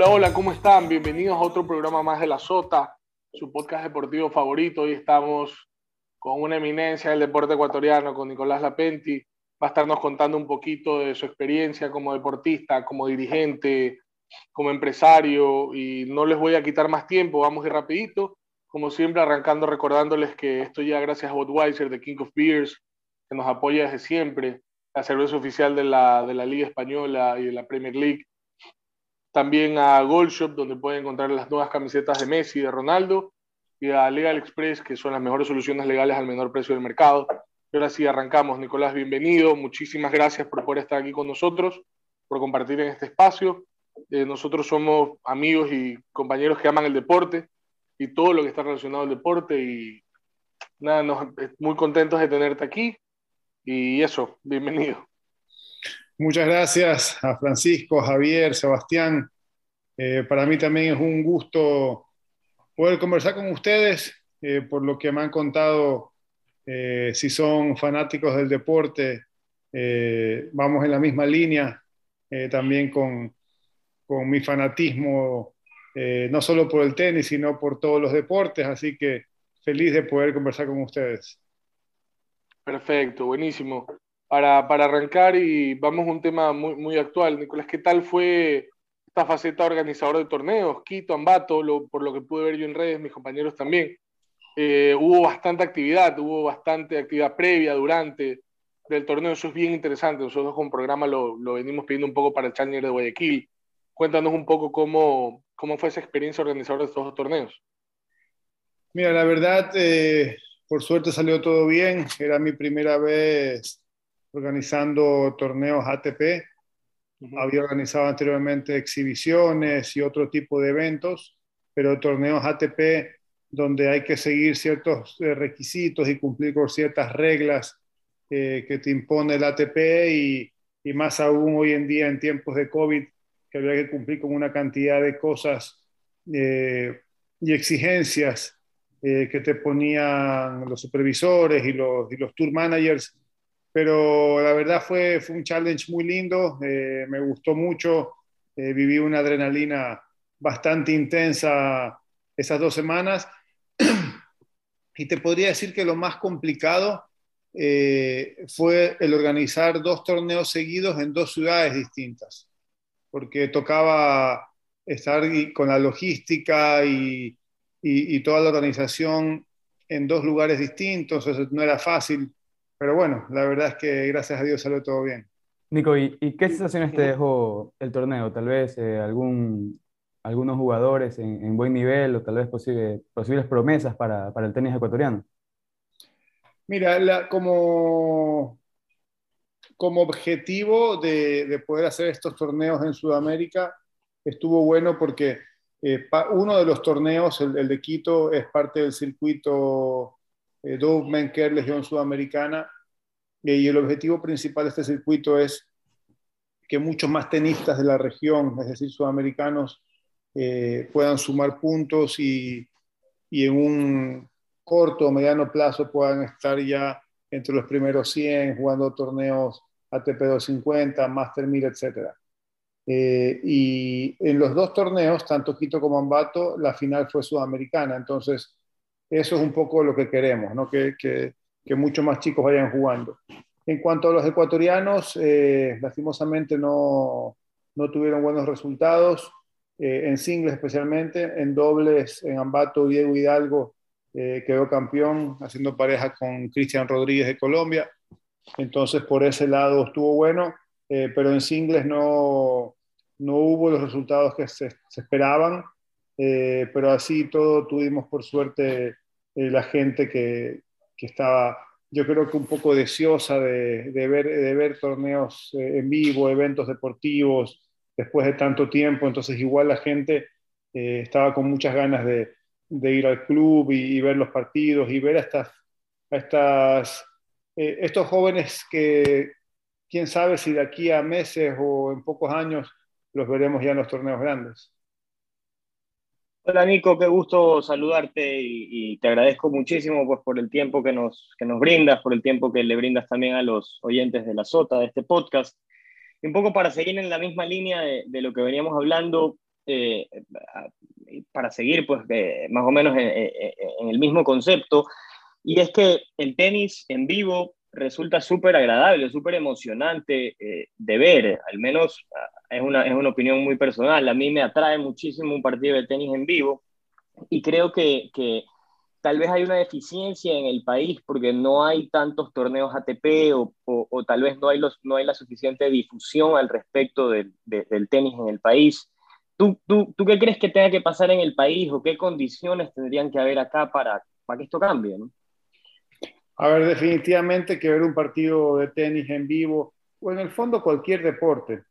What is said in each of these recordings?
Hola, hola, ¿cómo están? Bienvenidos a otro programa más de La Sota, su podcast deportivo favorito. Hoy estamos con una eminencia del deporte ecuatoriano, con Nicolás Lapenti. Va a estarnos contando un poquito de su experiencia como deportista, como dirigente, como empresario. Y no les voy a quitar más tiempo, vamos a rapidito. Como siempre, arrancando recordándoles que esto ya gracias a Budweiser, de King of Beers, que nos apoya desde siempre, la cerveza oficial de la, de la Liga Española y de la Premier League también a Gold Shop, donde pueden encontrar las nuevas camisetas de Messi y de Ronaldo, y a Legal Express, que son las mejores soluciones legales al menor precio del mercado. Y ahora sí arrancamos. Nicolás, bienvenido. Muchísimas gracias por estar aquí con nosotros, por compartir en este espacio. Eh, nosotros somos amigos y compañeros que aman el deporte y todo lo que está relacionado al deporte. Y nada, nos, muy contentos de tenerte aquí. Y eso, bienvenido. Muchas gracias a Francisco, Javier, Sebastián. Eh, para mí también es un gusto poder conversar con ustedes, eh, por lo que me han contado, eh, si son fanáticos del deporte, vamos en la misma línea, también con, con, mi fanatismo, no solo por el tenis, sino por todos los deportes, así que feliz de poder conversar con ustedes. Perfecto, buenísimo para, arrancar y vamos a un tema muy, muy actual. Nicolás, ¿qué tal fue esta faceta organizador de torneos? Quito, Ambato, por lo que pude ver yo en redes, mis compañeros también. Eh, hubo bastante actividad, hubo bastante actividad previa, durante del torneo, eso es bien interesante. Nosotros con programa lo, lo venimos pidiendo un poco para el Challenger de Guayaquil. Cuéntanos un poco cómo, cómo fue esa experiencia organizadora de estos dos torneos. Mira, la verdad, eh, por suerte salió todo bien. Era mi primera vez organizando torneos ATP. Había organizado anteriormente exhibiciones y otro tipo de eventos, pero torneos ATP donde hay que seguir ciertos eh, requisitos y cumplir con ciertas reglas eh, que te impone el ATP y, y, más aún hoy en día en tiempos de COVID, que había que cumplir con una cantidad de cosas eh, y exigencias que te ponían los supervisores y los, y los tour managers pero la verdad fue, fue un challenge muy lindo, eh, me gustó mucho, eh, viví una adrenalina bastante intensa esas dos semanas. Y te podría decir que lo más complicado eh, fue el organizar dos torneos seguidos en dos ciudades distintas, porque tocaba estar con la logística y, y, y toda la organización en dos lugares distintos, entonces no era fácil pero bueno, la verdad es que gracias a Dios salió todo bien. Nico, ¿y, qué sensaciones te dejó el torneo? Tal vez eh, algún, algunos jugadores en, buen nivel o tal vez posible, posibles promesas para, para, el tenis ecuatoriano. Mira, como, como objetivo de, de, poder hacer estos torneos en Sudamérica, estuvo bueno porque eh, uno de los torneos, el, el, de Quito, es parte del circuito eh, Doveman Legión Sudamericana, eh, y el objetivo principal de este circuito es que muchos más tenistas de la región, es decir, sudamericanos, eh, puedan sumar puntos y, y, en un corto o mediano plazo puedan estar ya entre los primeros 100 jugando torneos ATP 250, Master 1000, etc. Eh, y en los dos torneos, tanto Quito como Ambato, la final fue sudamericana. Entonces, eso es un poco lo que queremos, ¿no? que, muchos más chicos vayan jugando. En cuanto a los ecuatorianos, eh, lastimosamente no, tuvieron buenos resultados, eh, en singles especialmente, en dobles, en Ambato, Diego Hidalgo eh, quedó campeón haciendo pareja con Cristian Rodríguez de Colombia, entonces por ese lado estuvo bueno, pero en singles no, no hubo los resultados que se esperaban. Eh, pero así todo tuvimos por suerte eh, la gente que, que, estaba, yo creo que un poco deseosa de, de ver, de ver torneos eh, en vivo, eventos deportivos, después de tanto tiempo, entonces igual la gente estaba con muchas ganas de, de ir al club y, ver los partidos y ver a, estas, estos jóvenes que, quién sabe si de aquí a meses o en pocos años los veremos ya en los torneos grandes. Hola Nico, qué gusto saludarte y, te agradezco muchísimo pues, por el tiempo que nos, que nos brindas, por el tiempo que le brindas también a los oyentes de la Sota, de este podcast. Y un poco para seguir en la misma línea de, lo que veníamos hablando, eh, para seguir pues más o menos en, el mismo concepto, y es que el tenis en vivo resulta súper agradable, súper emocionante de ver, al menos ah, es una, es una opinión muy personal, a mí me atrae muchísimo un partido de tenis en vivo y creo que, que tal vez hay una deficiencia en el país porque no hay tantos torneos ATP o, o, tal vez no hay, los, no hay la suficiente difusión al respecto del, del tenis en el país. ¿Tú, tú, ¿Tú, qué crees que tenga que pasar en el país o qué condiciones tendrían que haber acá para, para que esto cambie? ¿no? A ver, definitivamente que ver un partido de tenis en vivo o en el fondo cualquier deporte,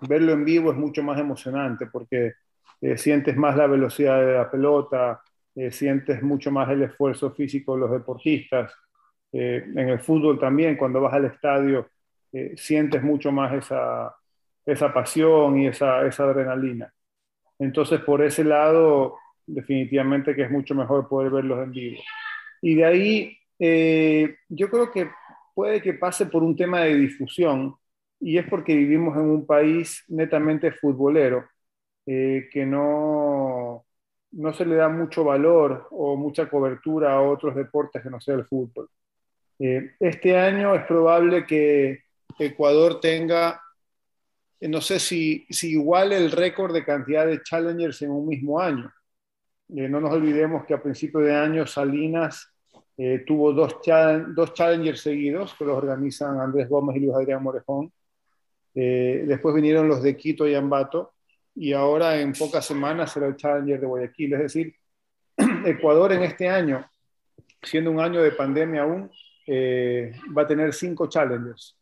verlo en vivo es mucho más emocionante porque eh, sientes más la velocidad de la pelota, eh, sientes mucho más el esfuerzo físico de los deportistas. Eh, en el fútbol también, cuando vas al estadio, sientes mucho más esa, esa pasión y esa, esa, adrenalina. Entonces, por ese lado, definitivamente que es mucho mejor poder verlos en vivo. Y de ahí, yo creo que puede que pase por un tema de difusión, y es porque vivimos en un país netamente futbolero, que no, no se le da mucho valor o mucha cobertura a otros deportes que no sea el fútbol. Eh, este año es probable que Ecuador tenga, eh, no sé si, si igual el récord de cantidad de challengers en un mismo año. Eh, no nos olvidemos que a principio de año Salinas tuvo dos, dos challengers seguidos que los organizan Andrés Gómez y Luis Adrián Morejón. después vinieron los de Quito y Ambato y ahora en pocas semanas será el Challenger de Guayaquil. Es decir, Ecuador en este año, siendo un año de pandemia aún, eh, va a tener cinco Challengers.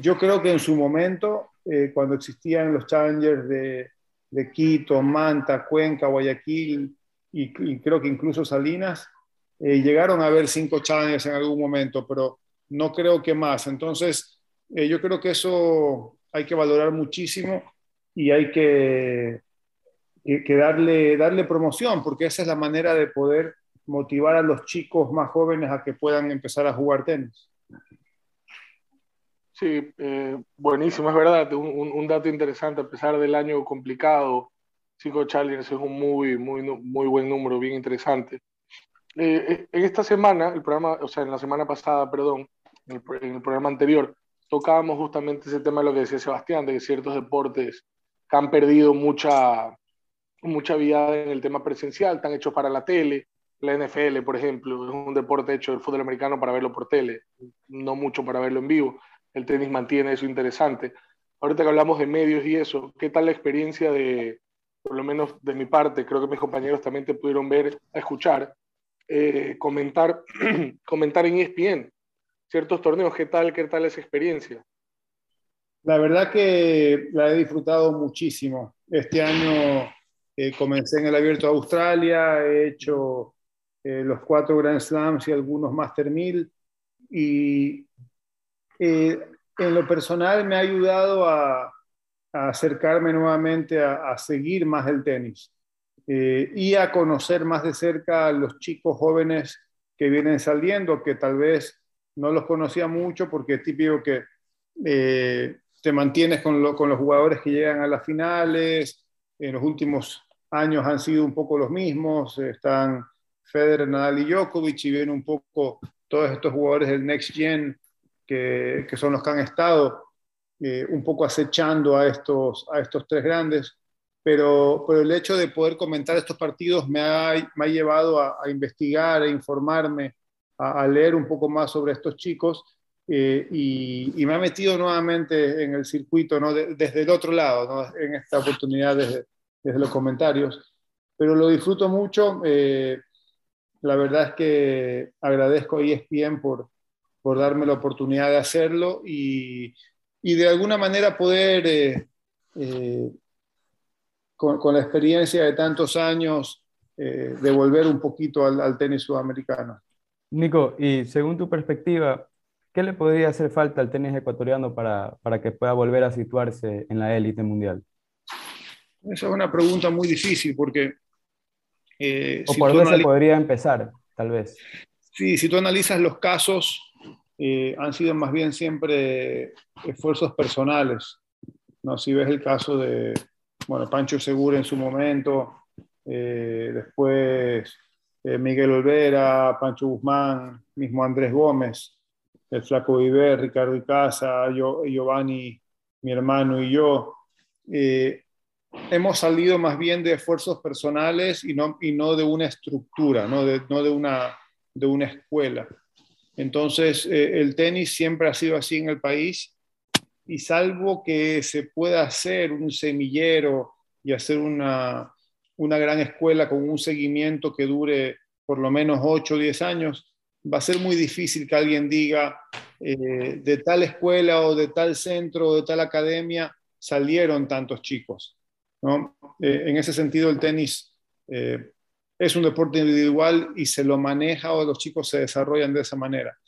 Yo creo que en su momento, eh, cuando existían los Challengers de, de, Quito, Manta, Cuenca, Guayaquil y, creo que incluso Salinas, eh, llegaron a haber cinco Challengers en algún momento, pero no creo que más. Entonces, yo creo que eso hay que valorar muchísimo y hay que, darle, darle promoción, porque esa es la manera de poder motivar a los chicos más jóvenes a que puedan empezar a jugar tenis. Sí, eh, buenísimo, es verdad, un, un, dato interesante, a pesar del año complicado, cinco challengers es un muy, muy, muy buen número, bien interesante. Eh, eh, en esta semana, el programa, o sea, en la semana pasada, perdón, en el, en el programa anterior, tocábamos justamente ese tema de lo que decía Sebastián, de que ciertos deportes que han perdido mucha, mucha vida en el tema presencial, están hechos para la tele. La NFL, por ejemplo, es un deporte hecho del fútbol americano para verlo por tele, no mucho para verlo en vivo. El tenis mantiene eso interesante. Ahorita que hablamos de medios y eso, ¿qué tal la experiencia de, por lo menos de mi parte, creo que mis compañeros también te pudieron ver, escuchar, eh, comentar, comentar en ESPN ciertos torneos? ¿Qué tal, qué tal esa experiencia? La verdad que la he disfrutado muchísimo. Este año eh, comencé en el Abierto de Australia, he hecho eh, los cuatro Grand Slams y algunos Master 1000 y eh, en lo personal me ha ayudado a, acercarme nuevamente a, a, seguir más el tenis y a conocer más de cerca a los chicos jóvenes que vienen saliendo, que tal vez no los conocía mucho porque es típico que te mantienes con, con, los jugadores que llegan a las finales. En los últimos años han sido un poco los mismos. Están Federer, Nadal y Djokovic y vienen un poco todos estos jugadores del Next Gen que, que son los que han estado eh, un poco acechando a estos, a estos tres grandes. Pero, pero el hecho de poder comentar estos partidos me ha, me ha llevado a, a investigar, a informarme, a, a leer un poco más sobre estos chicos eh, y, me ha metido nuevamente en el circuito, ¿no? desde el otro lado, ¿no? en esta oportunidad desde, desde, los comentarios. Pero lo disfruto mucho. Eh, la verdad es que agradezco a ESPN por, por darme la oportunidad de hacerlo y, y de alguna manera poder, eh, con, con, la experiencia de tantos años, devolver un poquito al, al tenis sudamericano. Nico, y según tu perspectiva, ¿Qué le podría hacer falta al tenis ecuatoriano para, para que pueda volver a situarse en la élite mundial? Esa es una pregunta muy difícil porque... Eh, o por dónde se podría empezar, tal vez. Sí, si tú analizas los casos, eh, han sido más bien siempre esfuerzos personales. ¿no? Si ves el caso de, bueno, Pancho Segura en su momento, eh, después eh, Miguel Olvera, Pancho Guzmán, mismo Andrés Gómez, el Flaco Viver, Ricardo Icaza, yo, Giovanni, mi hermano y yo. Eh, hemos salido más bien de esfuerzos personales y no, y no de una estructura, no de, no de, una, de una escuela. Entonces, el tenis siempre ha sido así en el país y salvo que se pueda hacer un semillero y hacer una, una gran escuela con un seguimiento que dure por lo menos 8 o 10 años, va a ser muy difícil que alguien diga eh, de tal escuela o de tal centro o de tal academia salieron tantos chicos. ¿no? Eh, en ese sentido, el tenis eh, es un deporte individual y se lo maneja o los chicos se desarrollan de esa manera.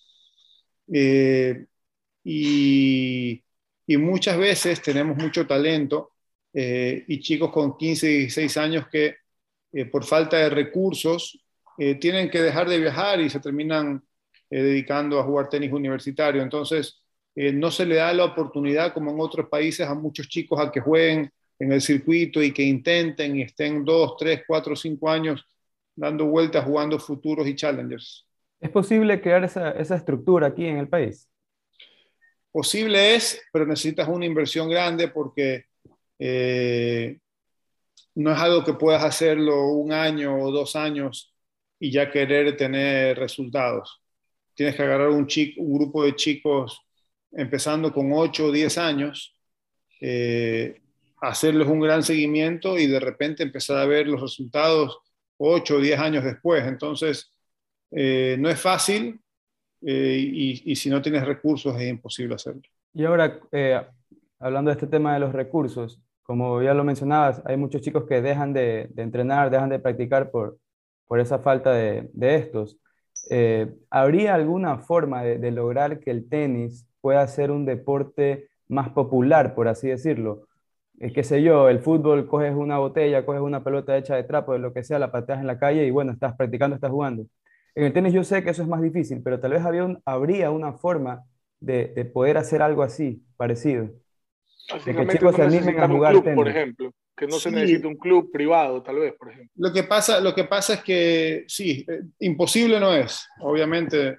y y muchas veces tenemos mucho talento eh, y chicos con 15, 16 años que eh, por falta de recursos eh, tienen que dejar de viajar y se terminan dedicando a jugar tenis universitario. Entonces, no se le da la oportunidad, como en otros países, a muchos chicos a que jueguen en el circuito y que intenten y estén dos, tres, cuatro, cinco años dando vueltas, jugando futuros y challengers. ¿Es posible crear esa estructura aquí en el país? Posible es, pero necesitas una inversión grande porque eh, no es algo que puedas hacerlo un año o dos años y ya querer tener resultados. Tienes que agarrar un, chico, un grupo de chicos empezando con 8 o 10 años, eh, hacerles un gran seguimiento y de repente empezar a ver los resultados 8 o 10 años después. Entonces, eh, no es fácil, eh, y, si no tienes recursos es imposible hacerlo. Y ahora, eh, hablando de este tema de los recursos, como ya lo mencionabas, hay muchos chicos que dejan de, entrenar, dejan de practicar por, por esa falta de, estos. Eh, ¿Habría alguna forma de, lograr que el tenis pueda ser un deporte más popular, por así decirlo? qué sé yo, el fútbol, coges una botella, coges una pelota hecha de trapo, de lo que sea, la pateas en la calle y bueno, estás practicando, estás jugando. En el tenis yo sé que eso es más difícil, pero tal vez había habría una forma de, poder hacer algo así, parecido. De que chicos se animen a jugar club, tenis. Por ejemplo, que no se necesita un club privado, tal vez, por ejemplo. Lo que pasa, lo que pasa es que sí, eh, imposible no es, obviamente,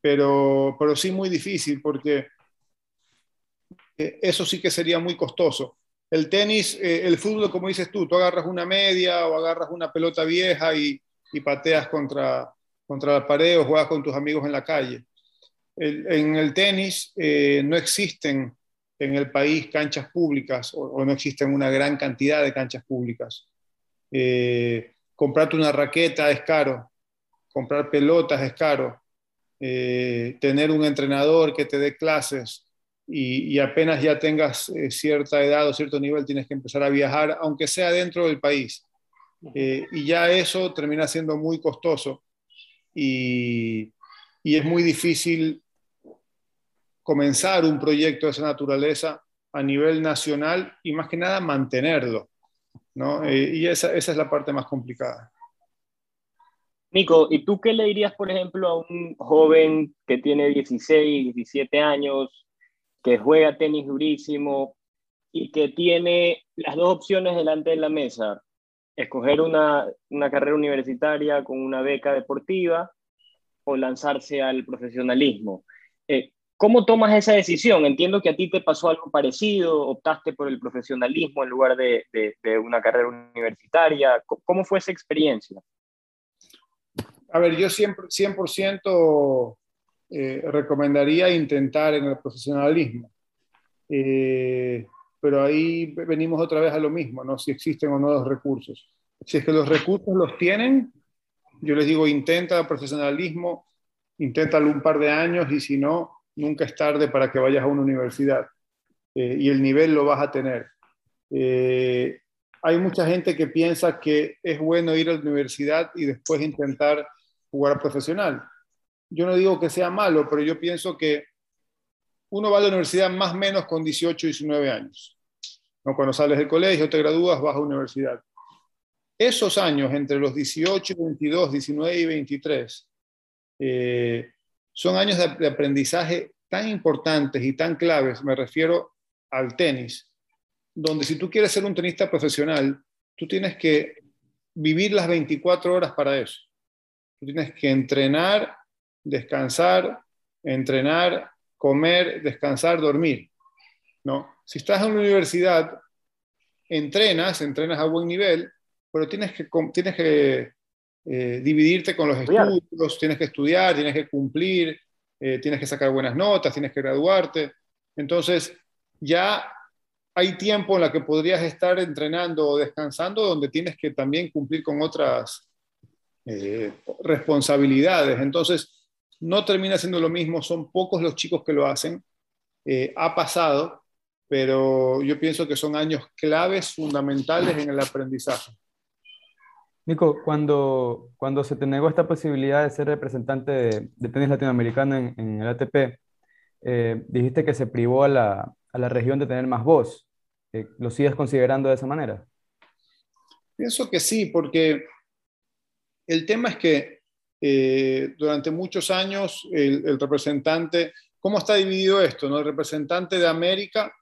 pero, pero sí muy difícil porque eh, eso sí que sería muy costoso. El tenis, eh, el fútbol, como dices tú, tú agarras una media o agarras una pelota vieja y, y pateas contra, contra la pared o juegas con tus amigos en la calle. en el tenis eh, no existen en el país canchas públicas o, no existen una gran cantidad de canchas públicas. Eh, comprarte una raqueta es caro, comprar pelotas es caro, eh, tener un entrenador que te dé clases y, y apenas ya tengas cierta edad o cierto nivel tienes que empezar a viajar, aunque sea dentro del país. y ya eso termina siendo muy costoso y, es muy difícil comenzar un proyecto de esa naturaleza a nivel nacional y más que nada mantenerlo. ¿no? Eh, y esa, esa, es la parte más complicada. Nico, ¿y tú qué le dirías, por ejemplo, a un joven que tiene 16, 17 años, que juega tenis durísimo y que tiene las dos opciones delante de la mesa? Escoger una, carrera universitaria con una beca deportiva o lanzarse al profesionalismo. Eh, ¿Cómo tomas esa decisión? Entiendo que a ti te pasó algo parecido, optaste por el profesionalismo en lugar de, una carrera universitaria. ¿Cómo fue esa experiencia? A ver, yo siempre 100% eh, recomendaría intentar en el profesionalismo. Eh, pero ahí venimos otra vez a lo mismo, ¿no? Si existen o no los recursos. Si es que los recursos los tienen, yo les digo, intenta profesionalismo, inténtalo un par de años y si no, nunca es tarde para que vayas a una universidad eh, y el nivel lo vas a tener. Eh, hay mucha gente que piensa que es bueno ir a la universidad y después intentar jugar profesional. Yo no digo que sea malo, pero yo pienso que uno va a la universidad más o menos con 18, 19 años. Cuando sales del colegio, te gradúas, vas a la universidad. Esos años, entre los 18, 22, 19 y 23, eh, son años de, aprendizaje tan importantes y tan claves, me refiero al tenis, donde si tú quieres ser un tenista profesional, tú tienes que vivir las 24 horas para eso. Tú tienes que entrenar, descansar, entrenar, comer, descansar, dormir. ¿no? Si estás en la universidad, entrenas, entrenas a buen nivel, pero tienes que, tienes que eh, dividirte con los estudios, tienes que estudiar, tienes que cumplir, eh, tienes que sacar buenas notas, tienes que graduarte. Entonces, ya hay tiempo en la que podrías estar entrenando o descansando donde tienes que también cumplir con otras eh, responsabilidades. Entonces, no termina siendo lo mismo, son pocos los chicos que lo hacen. ha pasado, pero yo pienso que son años claves, fundamentales en el aprendizaje. Nico, cuando, cuando se te negó esta posibilidad de ser representante de, tenis latinoamericano en, el ATP, eh, dijiste que se privó a la, a la, región de tener más voz. Eh, ¿Lo sigues considerando de esa manera? Pienso que sí, porque el tema es que eh, durante muchos años el, el, representante, ¿cómo está dividido esto? No? El representante de América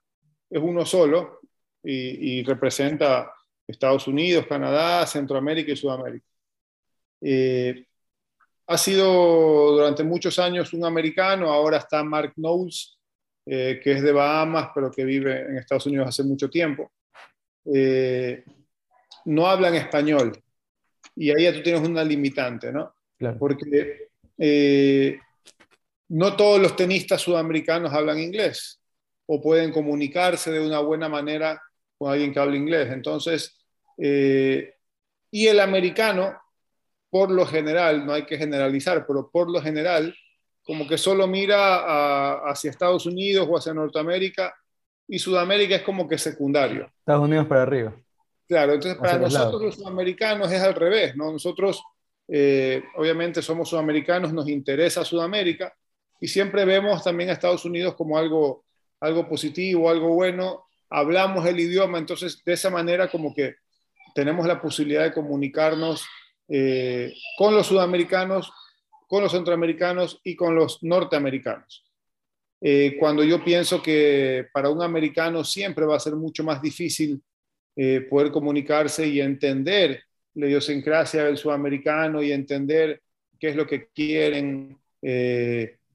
es uno solo y, representa Estados Unidos, Canadá, Centroamérica y Sudamérica. Eh, ha sido durante muchos años un americano, ahora está Mark Knowles, eh, que es de Bahamas, pero que vive en Estados Unidos hace mucho tiempo. Eh, no hablan español y ahí ya tú tienes una limitante, ¿no? Porque no todos los tenistas sudamericanos hablan inglés o pueden comunicarse de una buena manera con alguien que habla inglés. Entonces, eh, y el americano, por lo general, no hay que generalizar, pero por lo general, como que solo mira hacia Estados Unidos o hacia Norteamérica y Sudamérica es como que secundario. Estados Unidos para arriba. Claro, entonces para nosotros los sudamericanos es al revés, ¿no? Nosotros, eh, obviamente, somos sudamericanos, nos interesa Sudamérica y siempre vemos también a Estados Unidos como algo algo positivo, algo bueno, hablamos el idioma, entonces de esa manera como que tenemos la posibilidad de comunicarnos eh, con los sudamericanos, con los centroamericanos y con los norteamericanos. Eh, cuando yo pienso que para un americano siempre va a ser mucho más difícil poder comunicarse y entender la idiosincrasia del sudamericano y entender qué es lo que quieren,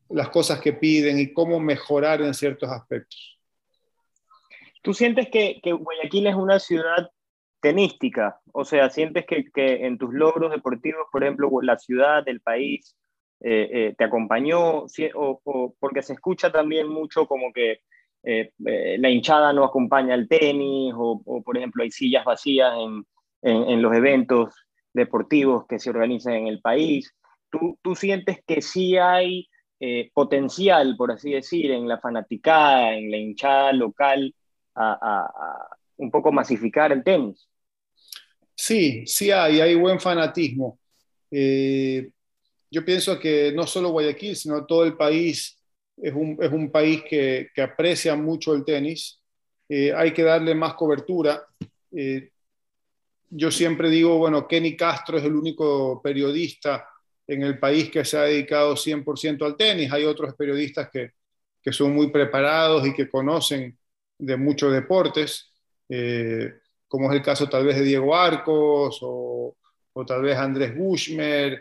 las cosas que piden y cómo mejorar en ciertos aspectos. ¿Tú sientes que, Guayaquil es una ciudad tenística? O sea, ¿sientes que, en tus logros deportivos, por ejemplo, la ciudad, el país, eh, eh, te acompañó? O, porque se escucha también mucho como que eh, la hinchada no acompaña al tenis, o, por ejemplo hay sillas vacías en, en, los eventos deportivos que se organizan en el país. ¿Tú, ¿Tú sientes que sí hay eh, potencial, por así decir, en la fanaticada, en la hinchada local, a, un poco masificar el tenis. Sí, sí hay, hay buen fanatismo. Eh, yo pienso que no solo Guayaquil, sino todo el país es un, es un país que, que, aprecia mucho el tenis. Eh, hay que darle más cobertura. Yo siempre digo, bueno, Kenny Castro es el único periodista en el país que se ha dedicado 100% al tenis. Hay otros periodistas que, que, son muy preparados y que conocen de muchos deportes, eh, como es el caso tal vez de Diego Arcos o, o tal vez Andrés Bushmer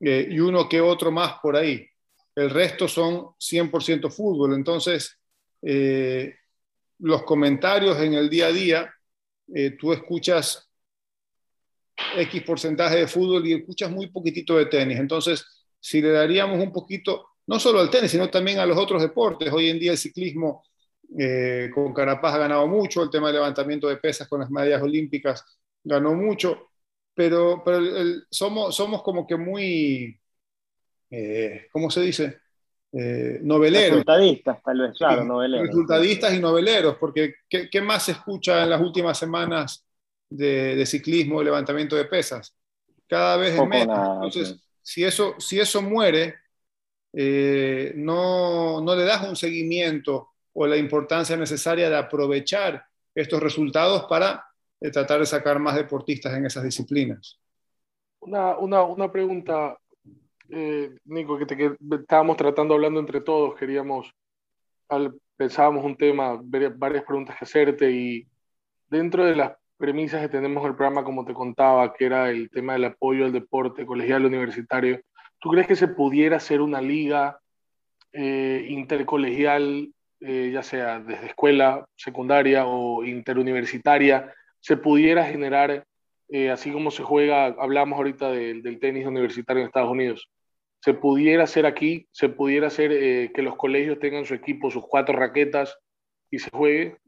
eh, y uno que otro más por ahí. El resto son 100% fútbol. Entonces, eh, los comentarios en el día a día, tú escuchas X porcentaje de fútbol y escuchas muy poquitito de tenis. Entonces, si le daríamos un poquito, no solo al tenis, sino también a los otros deportes, hoy en día el ciclismo eh, con Carapaz ha ganado mucho, el tema del levantamiento de pesas con las medallas olímpicas ganó mucho, pero, pero somos, somos como que muy, eh, ¿cómo se dice? Eh, noveleros. Resultadistas, tal vez, claro, noveleros. Resultadistas y noveleros, porque ¿qué, ¿qué, más se escucha en las últimas semanas de, ciclismo, de levantamiento de pesas. Cada vez es menos. Entonces, si, eso, si eso muere, eh, no, no le das un seguimiento o la importancia necesaria de aprovechar estos resultados para eh, tratar de sacar más deportistas en esas disciplinas. Una, una, una pregunta, eh, Nico, que, te, que, estábamos tratando hablando entre todos, queríamos, al, pensábamos un tema, varias preguntas que hacerte y dentro de las premisas que tenemos el programa, como te contaba, que era el tema del apoyo al deporte colegial universitario, ¿tú crees que se pudiera hacer una liga eh, intercolegial, eh, ya sea desde escuela secundaria o interuniversitaria, se pudiera generar, eh, así como se juega, hablamos ahorita del tenis universitario en Estados Unidos, se pudiera hacer aquí, se pudiera hacer que los colegios tengan su equipo, sus cuatro raquetas y se juegue?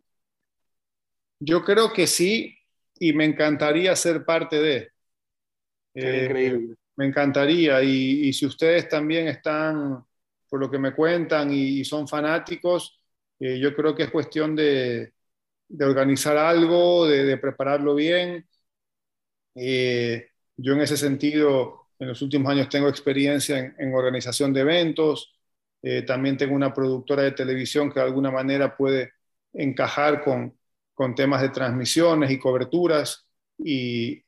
Yo creo que sí, y me encantaría ser parte de. Eh, increíble. Me encantaría. Y, si ustedes también están, por lo que me cuentan, y, son fanáticos, eh, yo creo que es cuestión de, organizar algo, de, prepararlo bien. Eh, yo en ese sentido, en los últimos años tengo experiencia en, organización de eventos. también tengo una productora de televisión que de alguna manera puede encajar con, con temas de transmisiones y coberturas y,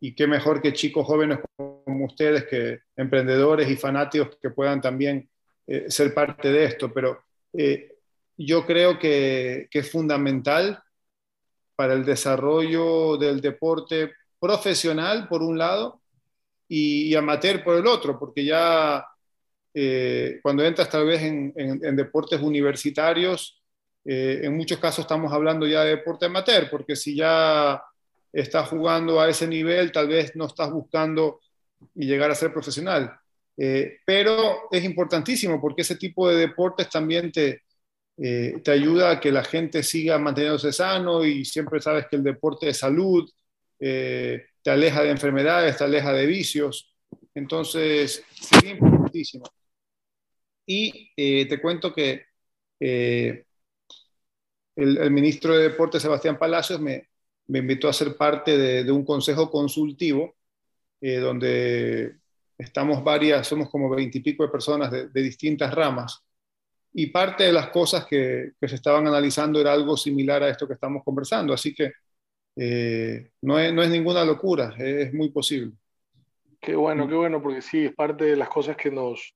y qué mejor que chicos jóvenes como ustedes, que emprendedores y fanáticos que puedan también eh, ser parte de esto. Pero eh, yo creo que, que, es fundamental para el desarrollo del deporte profesional, por un lado, y, amateur por el otro, porque ya eh, cuando entras tal vez en, en deportes universitarios, eh, en muchos casos estamos hablando ya de deporte amateur, porque si ya estás jugando a ese nivel, tal vez no estás buscando llegar a ser profesional. Eh, pero es importantísimo porque ese tipo de deportes también te, eh, te ayuda a que la gente siga manteniéndose sano y siempre sabes que el deporte es salud, te aleja de enfermedades, te aleja de vicios. Entonces, es importantísimo. Y te cuento que el, ministro de Deportes, Sebastián Palacios, me, invitó a ser parte de, un consejo consultivo eh, donde estamos varias, somos como veintipico de personas de, distintas ramas. Y parte de las cosas que, se estaban analizando era algo similar a esto que estamos conversando. Así que eh, no, es, ninguna locura, es, muy posible. Qué bueno, qué bueno, porque sí, es parte de las cosas que nos,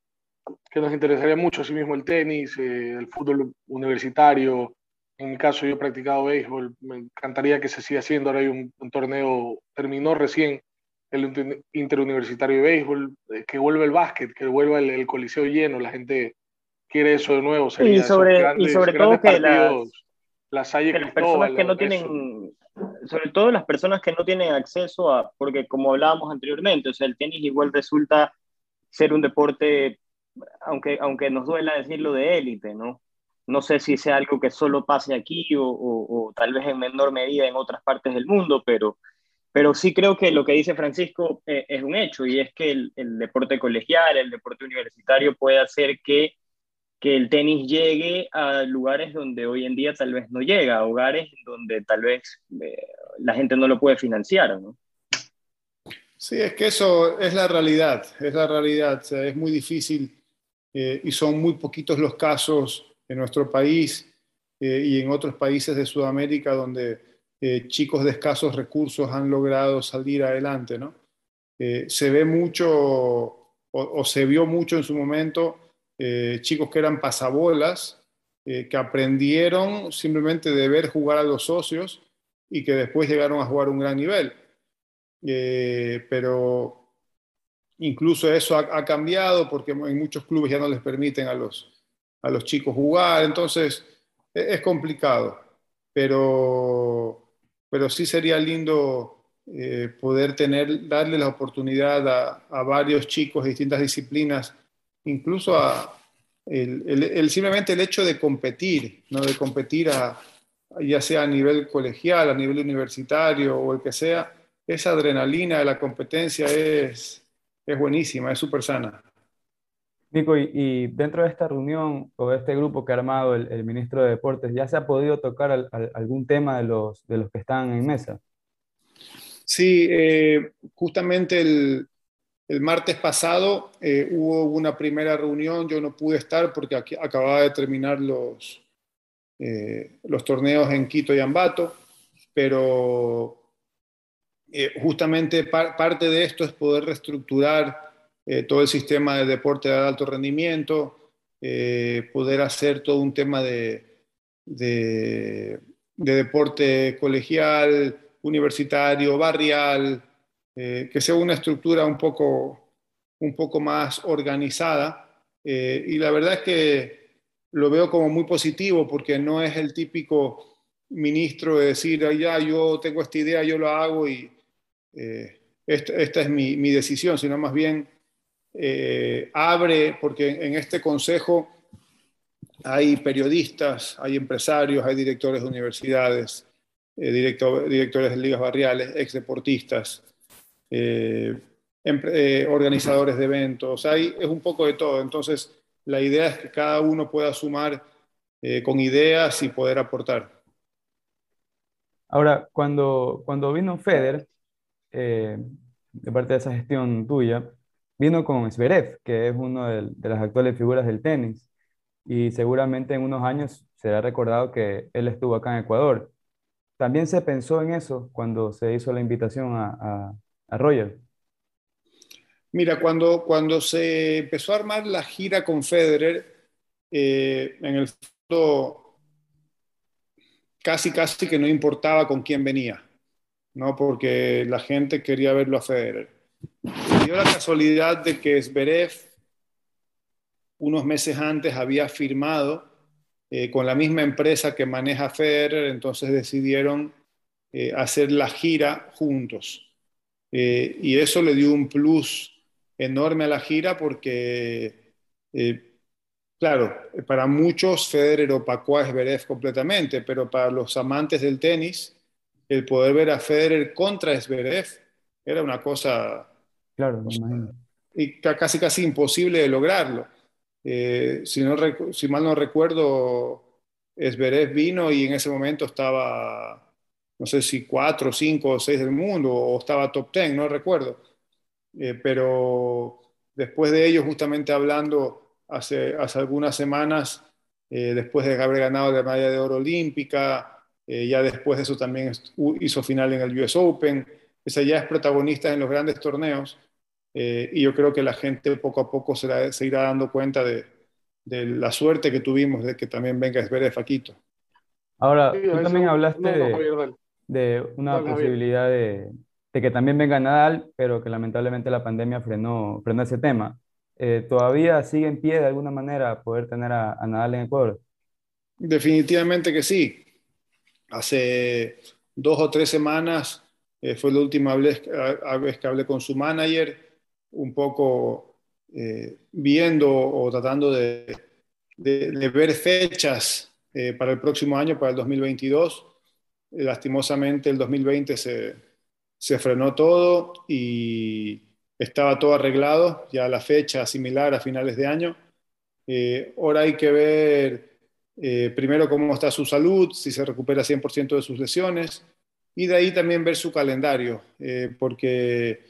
que nos interesaría mucho, así mismo el tenis, eh, el fútbol universitario, en mi caso, yo he practicado béisbol, me encantaría que se siga haciendo. Ahora hay un, torneo, terminó recién el interuniversitario de béisbol, eh, que vuelva el básquet, que vuelva el, coliseo lleno, la gente quiere eso de nuevo. y sobre, y sobre todo que las, las, personas que no tienen, sobre todo las personas que no tienen acceso a, porque como hablábamos anteriormente, o sea, el tenis igual resulta ser un deporte, aunque, aunque nos duela decirlo, de élite, ¿no? No sé si sea algo que solo pase aquí o, tal vez en menor medida en otras partes del mundo, pero, pero sí creo que lo que dice Francisco eh, es un hecho y es que el, deporte colegial, el deporte universitario puede hacer que, que el tenis llegue a lugares donde hoy en día tal vez no llega, a hogares donde tal vez eh, la gente no lo puede financiar. ¿no? Sí, es que eso es la realidad, es la realidad, es muy difícil eh, y son muy poquitos los casos en nuestro país eh, y en otros países de Sudamérica donde eh, chicos de escasos recursos han logrado salir adelante. ¿no? Eh, se ve mucho o, se vio mucho en su momento chicos que eran pasabolas, que aprendieron simplemente de ver jugar a los socios y que después llegaron a jugar un gran nivel. pero incluso eso ha, cambiado porque en muchos clubes ya no les permiten a los, a los chicos jugar, entonces e-, es, complicado, pero, pero sí sería lindo eh, poder tener, darle la oportunidad a, varios chicos de distintas disciplinas, incluso a el, simplemente el hecho de competir, ¿no? de competir a, ya sea a nivel colegial, a nivel universitario o el que sea, esa adrenalina de la competencia es, es buenísima, es súper sana. Nico, y, dentro de esta reunión o de este grupo que ha armado el, ministro de Deportes, ¿ya se ha podido tocar algún tema de los, de los que están en mesa? Sí, eh, justamente el, martes pasado eh, hubo una primera reunión, yo no pude estar porque aquí, acababa de terminar los, eh, los torneos en Quito y Ambato, pero justamente parte de esto es poder reestructurar eh, todo el sistema de deporte de alto rendimiento, eh, poder hacer todo un tema de, de, de deporte colegial, universitario, barrial, eh, que sea una estructura un poco, un poco más organizada. Y la verdad es que lo veo como muy positivo porque no es el típico ministro de decir, ya, yo tengo esta idea, yo lo hago y eh, esta, es mi, mi, decisión, sino más bien abre, porque en este consejo hay periodistas, hay empresarios, hay directores de universidades, directores de ligas barriales, ex deportistas, eh, eh, organizadores de eventos, hay, es un poco de todo. Entonces, la idea es que cada uno pueda sumar eh, con ideas y poder aportar. Ahora, cuando, cuando vino Feder, de parte de esa gestión tuya, vino con Zverev, que es de, de, las actuales figuras del tenis, y seguramente en unos años será recordado que él estuvo acá en Ecuador. También se pensó en eso cuando se hizo la invitación a, a Roger? Mira, cuando, cuando se empezó a armar la gira con Federer, eh, en el fondo casi casi que no importaba con quién venía, ¿no? porque la gente quería verlo a Federer. Dio la casualidad de que Zverev unos meses antes había firmado eh, con la misma empresa que maneja Federer, entonces decidieron eh, hacer la gira juntos. Eh, y eso le dio un plus enorme a la gira porque, claro, para muchos Federer opacó a Zverev completamente, pero para los amantes del tenis, el poder ver a Federer contra Zverev era una cosa... Claro, Y casi casi imposible de lograrlo. Eh, si, no, si mal no recuerdo, Zverev vino y en ese momento estaba no sé si cuatro, cinco o seis del mundo, o estaba top ten, no recuerdo. Eh, pero después de ello, justamente hablando hace, hace algunas semanas, eh, después de haber ganado la medalla de oro olímpica, ya después de eso también hizo final en el US Open, esa ya es protagonista en los grandes torneos, y yo creo que la gente poco a poco se, se irá dando cuenta de, de, la suerte que tuvimos de que también venga Esbere Faquito. Ahora, tú también hablaste de, de una posibilidad de, que también venga Nadal, pero que lamentablemente la pandemia frenó, frenó ese tema. Eh, ¿Todavía sigue en pie de alguna manera poder tener a, Nadal en Ecuador? Definitivamente que sí. Hace dos o tres semanas eh, fue la última vez, que hablé con su manager, un poco eh, viendo o tratando de, ver fechas para el próximo año, para el 2022 lastimosamente el 2020 se, frenó todo y estaba todo arreglado, ya la fecha similar a finales de año. Eh, ahora hay que ver eh, primero cómo está su salud, si se recupera 100% de sus lesiones y de ahí también ver su calendario, eh, porque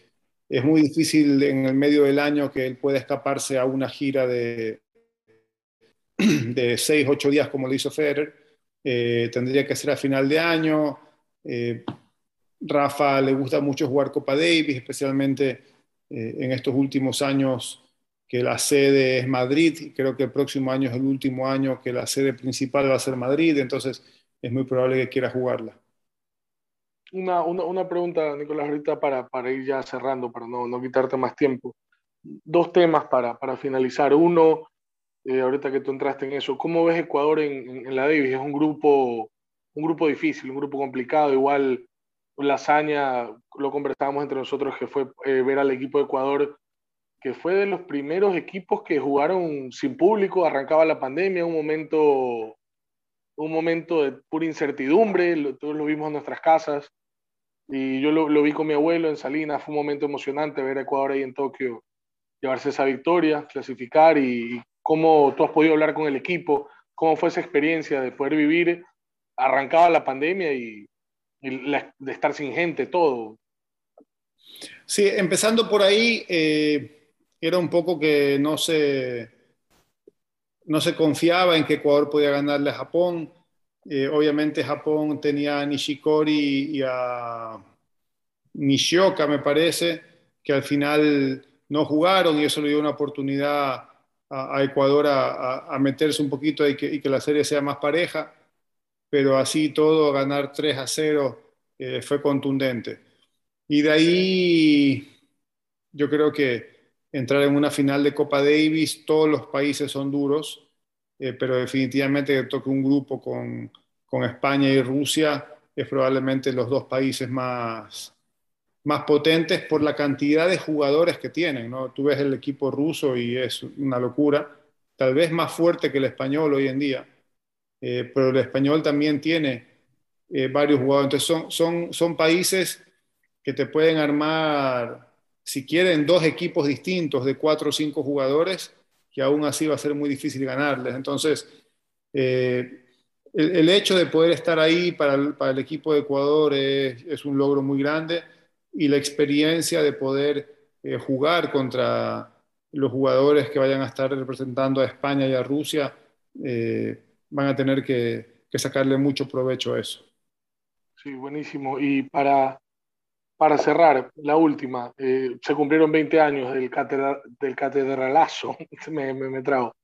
es muy difícil en el medio del año que él pueda escaparse a una gira de, de 6, 8 días como lo hizo Federer eh, tendría que ser a final de año. Eh, Rafa le gusta mucho jugar Copa Davis, especialmente en estos últimos años que la sede es Madrid. Creo que el próximo año es el último año que la sede principal va a ser Madrid, entonces es muy probable que quiera jugarla. Una, una, una pregunta, Nicolás, ahorita para, para, ir ya cerrando, para no, no quitarte más tiempo. Dos temas para, para finalizar. Uno, eh, ahorita que tú entraste en eso, ¿cómo ves Ecuador en, en, la Davis? Es un grupo, un grupo difícil, un grupo complicado, igual la hazaña, lo conversábamos entre nosotros, que fue eh, ver al equipo de Ecuador, que fue de los primeros equipos que jugaron sin público, arrancaba la pandemia, un momento, un momento de pura incertidumbre, todos lo vimos en nuestras casas, y yo lo, vi con mi abuelo en Salinas, fue un momento emocionante ver a Ecuador ahí en Tokio llevarse esa victoria, clasificar y, cómo tú has podido hablar con el equipo, cómo fue esa experiencia de poder vivir, arrancaba la pandemia y, de estar sin gente, todo. Sí, empezando por ahí, eh, era un poco que no se, no se confiaba en que Ecuador podía ganarle a Japón. Eh, obviamente Japón tenía a Nishikori y a Nishioka, me parece, que al final no jugaron y eso le dio una oportunidad a, Ecuador a, meterse un poquito y que, la serie sea más pareja. pero así todo, ganar 3 a 0 eh, fue contundente. Y de ahí yo creo que entrar en una final de Copa Davis, todos los países son duros, eh, pero definitivamente que toque un grupo con, con, España y Rusia es probablemente los dos países más, más potentes por la cantidad de jugadores que tienen. ¿no? Tú ves el equipo ruso y es una locura, tal vez más fuerte que el español hoy en día, eh, pero el español también tiene eh, varios jugadores. Entonces son, son, son países que te pueden armar si quieren dos equipos distintos de cuatro o cinco jugadores, que aún así va a ser muy difícil ganarles. Entonces, eh, el, hecho de poder estar ahí para el, equipo de Ecuador es, un logro muy grande y la experiencia de poder eh, jugar contra los jugadores que vayan a estar representando a España y a Rusia, eh, van a tener que, que sacarle mucho provecho a eso. Sí, buenísimo. Y para, para cerrar, la última, eh, se cumplieron 20 años del, del catedralazo, me, me, me, trago,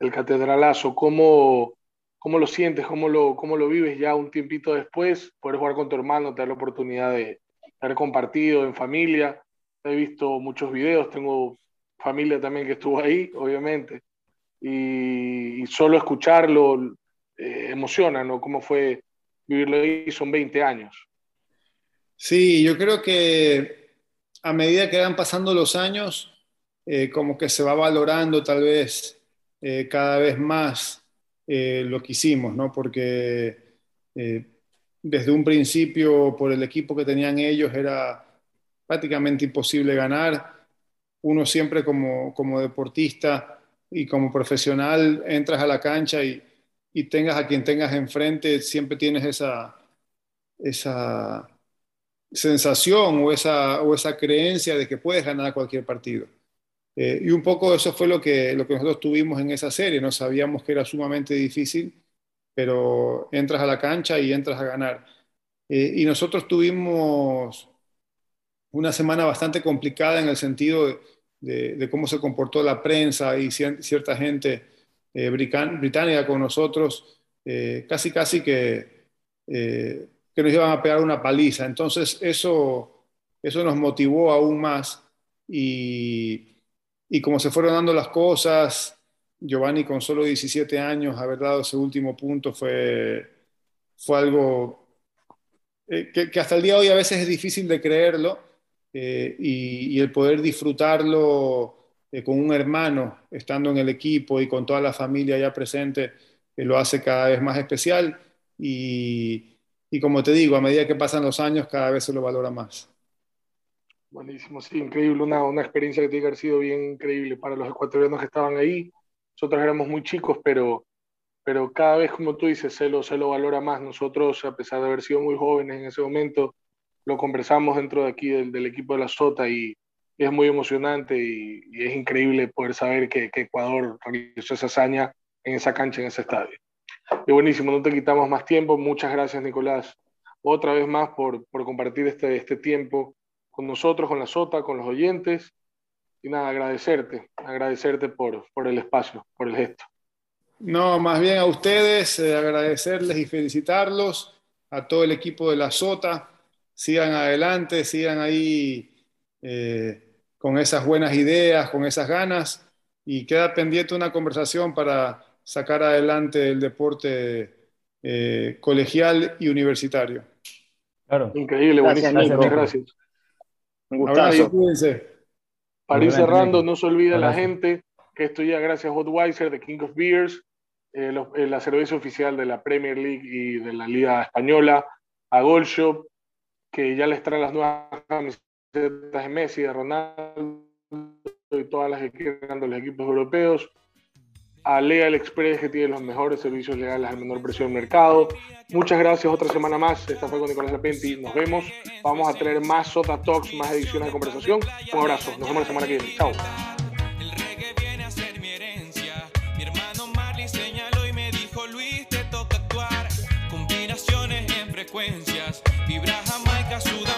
el catedralazo, ¿cómo, cómo lo sientes, cómo lo, cómo lo vives ya un tiempito después, poder jugar con tu hermano, tener la oportunidad de haber compartido en familia, he visto muchos videos, tengo familia también que estuvo ahí, obviamente, y, solo escucharlo eh, emociona, ¿no? ¿Cómo fue vivirlo ahí? Son 20 años. Sí, yo creo que a medida que van pasando los años, eh, como que se va valorando tal vez eh, cada vez más eh, lo que hicimos, ¿no? Porque desde un principio, por el equipo que tenían ellos, era prácticamente imposible ganar. Uno siempre como, como deportista y como profesional entras a la cancha y, y tengas a quien tengas enfrente, siempre tienes esa, esa sensación o esa, o esa creencia de que puedes ganar cualquier partido. Eh, y un poco eso fue lo que, lo que nosotros tuvimos en esa serie, no sabíamos que era sumamente difícil, pero entras a la cancha y entras a ganar. Eh, y nosotros tuvimos una semana bastante complicada en el sentido de, de, cómo se comportó la prensa y cierta gente eh, británica con nosotros, casi casi que que nos iban a pegar una paliza. Entonces eso, eso nos motivó aún más y, y como se fueron dando las cosas, Giovanni con solo 17 años haber dado ese último punto fue, fue algo eh, que, hasta el día de hoy a veces es difícil de creerlo eh, y, el poder disfrutarlo eh, con un hermano estando en el equipo y con toda la familia ya presente lo hace cada vez más especial y, y como te digo, a medida que pasan los años, cada vez se lo valora más. Buenísimo, sí, increíble, una, una experiencia que tiene que haber sido bien increíble para los ecuatorianos que estaban ahí. Nosotros éramos muy chicos, pero, pero cada vez, como tú dices, se lo, se lo valora más. Nosotros, a pesar de haber sido muy jóvenes en ese momento, lo conversamos dentro de aquí del, del equipo de la Sota y, es muy emocionante y, y, es increíble poder saber que, que Ecuador realizó esa hazaña en esa cancha, en ese estadio. Y buenísimo, no te quitamos más tiempo. Muchas gracias, Nicolás, otra vez más por, por compartir este, este tiempo con nosotros, con la SOTA, con los oyentes. Y nada, agradecerte, agradecerte por, por el espacio, por el gesto. No, más bien a ustedes, eh, agradecerles y felicitarlos, a todo el equipo de la SOTA. Sigan adelante, sigan ahí eh, con esas buenas ideas, con esas ganas. Y queda pendiente una conversación para sacar adelante el deporte eh, colegial y universitario. Claro. Increíble, buenísimo. Gracias. gracias. Un gustazo. Para ir cerrando, no se olvide la gente que esto ya gracias a Hotweiser de King of Beers, eh, eh, la cerveza oficial de la Premier League y de la Liga Española, a Gold Shop, que ya les trae las nuevas camisetas de Messi, de Ronaldo y todas las que quieran de los equipos europeos a Legal Express que tiene los mejores servicios legales al menor precio del mercado. Muchas gracias, otra semana más. Esta fue con Nicolás Lapenti. Nos vemos. Vamos a tener más Sota Talks, más ediciones de conversación. Un abrazo. Nos vemos la semana que viene. Chao. Vibra Jamaica, Sudamérica.